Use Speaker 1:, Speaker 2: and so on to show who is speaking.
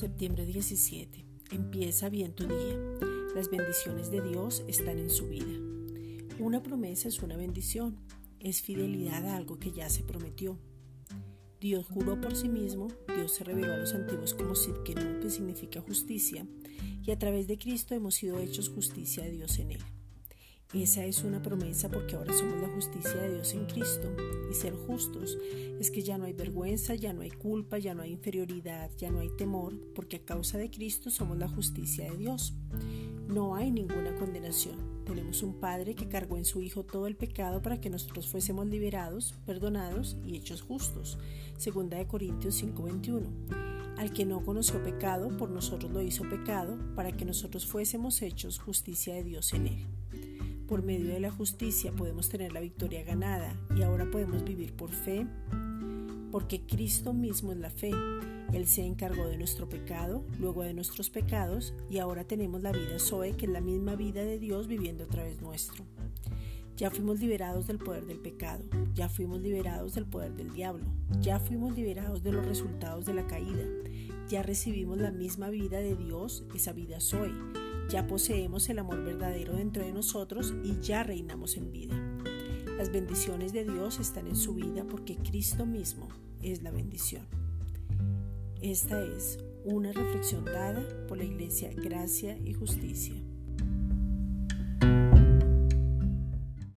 Speaker 1: Septiembre 17. Empieza bien tu día. Las bendiciones de Dios están en su vida. Una promesa es una bendición. Es fidelidad a algo que ya se prometió. Dios juró por sí mismo, Dios se reveló a los antiguos como Sidkenu, que significa justicia, y a través de Cristo hemos sido hechos justicia de Dios en él. Esa es una promesa porque ahora somos la justicia de Dios en Cristo. Y ser justos es que ya no hay vergüenza, ya no hay culpa, ya no hay inferioridad, ya no hay temor, porque a causa de Cristo somos la justicia de Dios. No hay ninguna condenación. Tenemos un Padre que cargó en su Hijo todo el pecado para que nosotros fuésemos liberados, perdonados y hechos justos. Segunda de Corintios 5:21. Al que no conoció pecado, por nosotros lo hizo pecado, para que nosotros fuésemos hechos justicia de Dios en él. Por medio de la justicia podemos tener la victoria ganada y ahora podemos vivir por fe, porque Cristo mismo es la fe. Él se encargó de nuestro pecado, luego de nuestros pecados, y ahora tenemos la vida Zoe, que es la misma vida de Dios viviendo a través nuestro. Ya fuimos liberados del poder del pecado, ya fuimos liberados del poder del diablo, ya fuimos liberados de los resultados de la caída, ya recibimos la misma vida de Dios, esa vida Zoe ya poseemos el amor verdadero dentro de nosotros y ya reinamos en vida. Las bendiciones de Dios están en su vida porque Cristo mismo es la bendición. Esta es una reflexión dada por la Iglesia Gracia y Justicia.